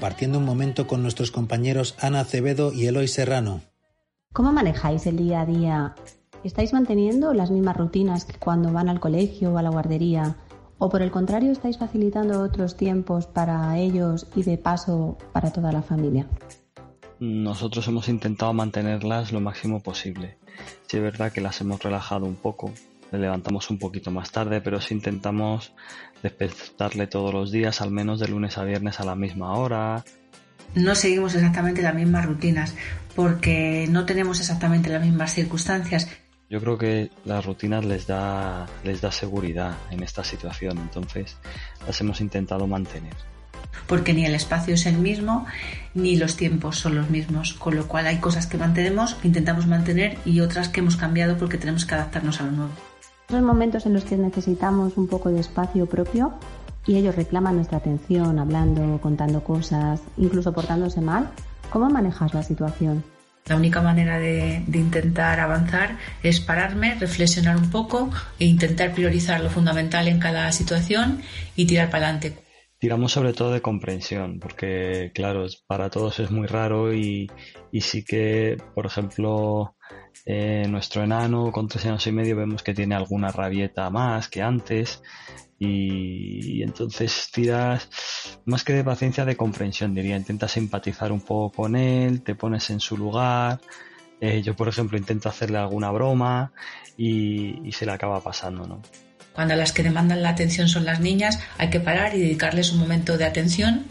compartiendo un momento con nuestros compañeros Ana Acevedo y Eloy Serrano. ¿Cómo manejáis el día a día? ¿Estáis manteniendo las mismas rutinas que cuando van al colegio o a la guardería? ¿O por el contrario estáis facilitando otros tiempos para ellos y de paso para toda la familia? Nosotros hemos intentado mantenerlas lo máximo posible. Sí es verdad que las hemos relajado un poco, le levantamos un poquito más tarde, pero sí intentamos despertarle todos los días, al menos de lunes a viernes a la misma hora. No seguimos exactamente las mismas rutinas porque no tenemos exactamente las mismas circunstancias. Yo creo que las rutinas les da, les da seguridad en esta situación, entonces las hemos intentado mantener. Porque ni el espacio es el mismo, ni los tiempos son los mismos, con lo cual hay cosas que mantenemos, que intentamos mantener y otras que hemos cambiado porque tenemos que adaptarnos a lo nuevo. Son momentos en los que necesitamos un poco de espacio propio y ellos reclaman nuestra atención, hablando, contando cosas, incluso portándose mal. ¿Cómo manejas la situación? La única manera de, intentar avanzar es pararme, reflexionar un poco e intentar priorizar lo fundamental en cada situación y tirar para adelante. Tiramos sobre todo de comprensión, porque claro, para todos es muy raro y, y sí que, por ejemplo, eh, nuestro enano con tres años y medio vemos que tiene alguna rabieta más que antes y, entonces tiras más que de paciencia de comprensión diría. Intentas empatizar un poco con él te pones en su lugar. Eh, yo por ejemplo intento hacerle alguna broma y, se le acaba pasando no cuando las que demandan la atención son las niñas hay que parar y dedicarles un momento de atención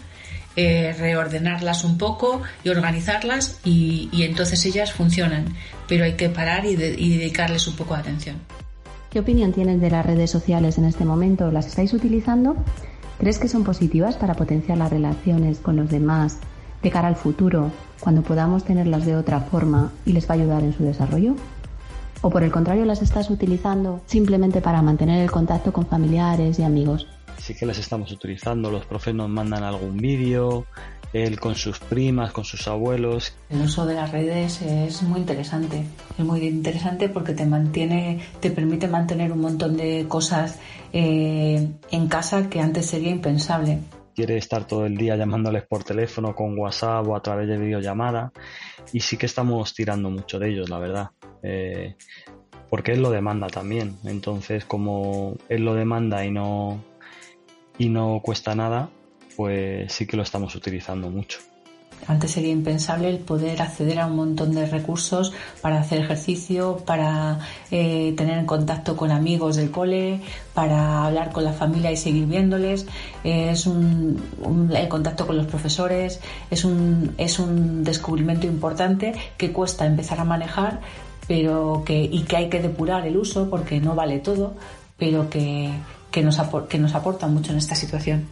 eh, reordenarlas un poco y organizarlas y, entonces ellas funcionan pero hay que parar y dedicarles un poco de atención ¿Qué opinión tienes de las redes sociales en este momento? ¿Las estáis utilizando? ¿Crees que son positivas para potenciar las relaciones con los demás de cara al futuro, cuando podamos tenerlas de otra forma y les va a ayudar en su desarrollo? ¿O por el contrario las estás utilizando simplemente para mantener el contacto con familiares y amigos? Sí que las estamos utilizando, los profes nos mandan algún vídeo, él con sus primas, con sus abuelos. El uso de las redes es muy interesante, es muy interesante porque te mantiene, te permite mantener un montón de cosas eh, en casa que antes sería impensable. Quiere estar todo el día llamándoles por teléfono, con WhatsApp o a través de videollamada y sí que estamos tirando mucho de ellos, la verdad. Eh, porque él lo demanda también. Entonces, como él lo demanda y no y no cuesta nada, pues sí que lo estamos utilizando mucho. Antes sería impensable el poder acceder a un montón de recursos para hacer ejercicio, para eh, tener en contacto con amigos del cole, para hablar con la familia y seguir viéndoles. es un, el contacto con los profesores es un, es un descubrimiento importante que cuesta empezar a manejar, pero que, y que hay que depurar el uso porque no vale todo, pero que, que, nos, que nos aporta mucho en esta situación.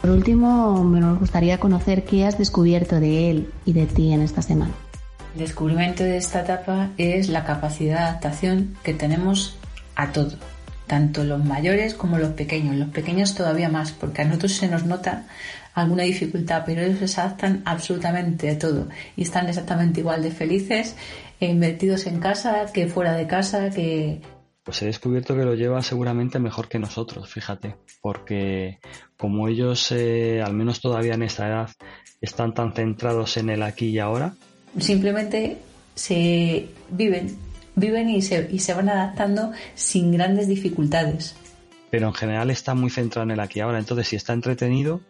Por último, me gustaría conocer qué has descubierto de él y de ti en esta semana. El descubrimiento de esta etapa es la capacidad de adaptación que tenemos a todo, tanto los mayores como los pequeños. Los pequeños todavía más, porque a nosotros se nos nota alguna dificultad, pero ellos se adaptan absolutamente a todo y están exactamente igual de felices, e invertidos en casa que fuera de casa, que pues he descubierto que lo lleva seguramente mejor que nosotros, fíjate, porque como ellos, eh, al menos todavía en esta edad, están tan centrados en el aquí y ahora. Simplemente se viven, viven y se, y se van adaptando sin grandes dificultades. Pero en general está muy centrado en el aquí y ahora, entonces si está entretenido,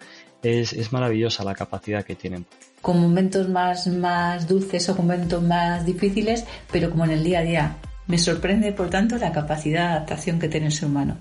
es, es maravillosa la capacidad que tienen con momentos más, más dulces o momentos más difíciles, pero como en el día a día. Me sorprende, por tanto, la capacidad de adaptación que tiene el ser humano.